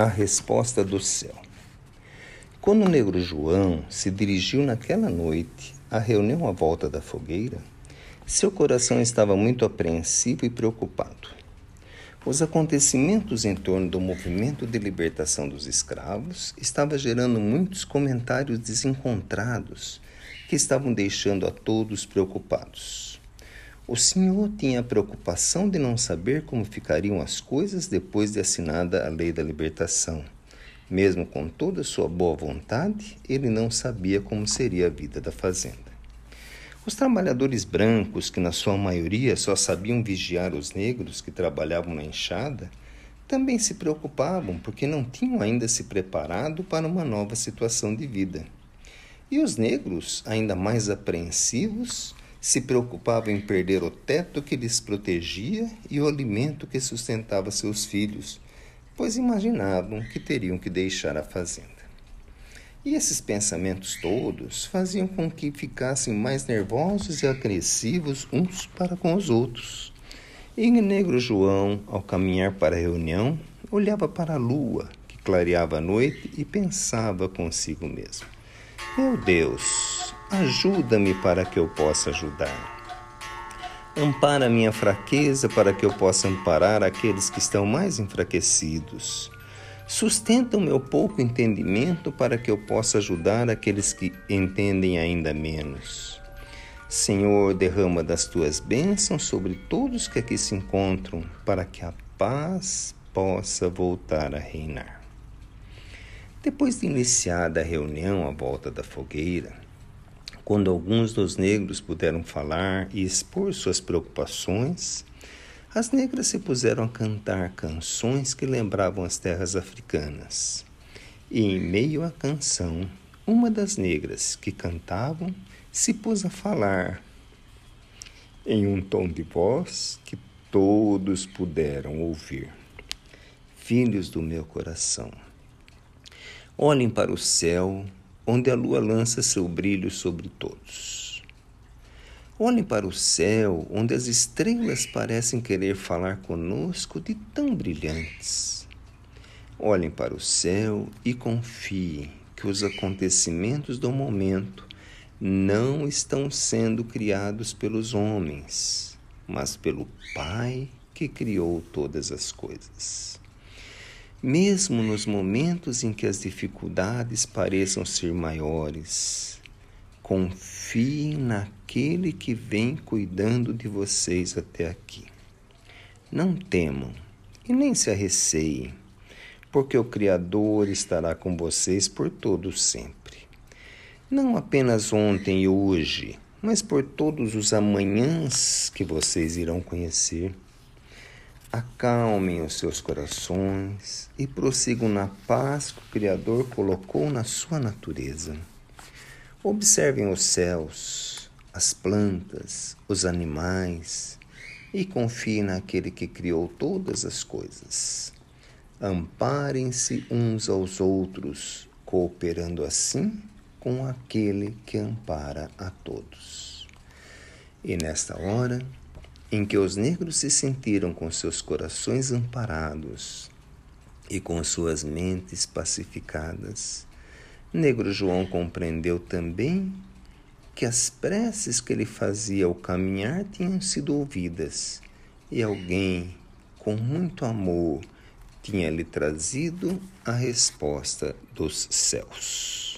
A resposta do céu. Quando o negro João se dirigiu naquela noite à reunião à volta da fogueira, seu coração estava muito apreensivo e preocupado. Os acontecimentos em torno do movimento de libertação dos escravos estavam gerando muitos comentários desencontrados que estavam deixando a todos preocupados. O senhor tinha a preocupação de não saber como ficariam as coisas depois de assinada a lei da libertação. Mesmo com toda sua boa vontade, ele não sabia como seria a vida da fazenda. Os trabalhadores brancos, que na sua maioria só sabiam vigiar os negros que trabalhavam na enxada, também se preocupavam porque não tinham ainda se preparado para uma nova situação de vida. E os negros, ainda mais apreensivos, se preocupavam em perder o teto que lhes protegia e o alimento que sustentava seus filhos, pois imaginavam que teriam que deixar a fazenda. E esses pensamentos todos faziam com que ficassem mais nervosos e agressivos uns para com os outros. E negro João, ao caminhar para a reunião, olhava para a lua, que clareava a noite, e pensava consigo mesmo: Meu Deus, Ajuda-me para que eu possa ajudar. Ampara minha fraqueza para que eu possa amparar aqueles que estão mais enfraquecidos. Sustenta o meu pouco entendimento para que eu possa ajudar aqueles que entendem ainda menos. Senhor, derrama das tuas bênçãos sobre todos que aqui se encontram, para que a paz possa voltar a reinar. Depois de iniciada a reunião à volta da fogueira, quando alguns dos negros puderam falar e expor suas preocupações, as negras se puseram a cantar canções que lembravam as terras africanas. E em meio à canção, uma das negras que cantavam se pôs a falar em um tom de voz que todos puderam ouvir. Filhos do meu coração, olhem para o céu onde a lua lança seu brilho sobre todos. Olhem para o céu, onde as estrelas parecem querer falar conosco de tão brilhantes. Olhem para o céu e confiem que os acontecimentos do momento não estão sendo criados pelos homens, mas pelo Pai que criou todas as coisas. Mesmo nos momentos em que as dificuldades pareçam ser maiores, confiem naquele que vem cuidando de vocês até aqui. Não temam e nem se arreceiem, porque o Criador estará com vocês por todo sempre. Não apenas ontem e hoje, mas por todos os amanhãs que vocês irão conhecer. Acalmem os seus corações e prossigam na paz que o Criador colocou na sua natureza. Observem os céus, as plantas, os animais e confiem naquele que criou todas as coisas. Amparem-se uns aos outros, cooperando assim com aquele que ampara a todos. E nesta hora, em que os negros se sentiram com seus corações amparados e com suas mentes pacificadas, Negro João compreendeu também que as preces que ele fazia ao caminhar tinham sido ouvidas e alguém com muito amor tinha lhe trazido a resposta dos céus.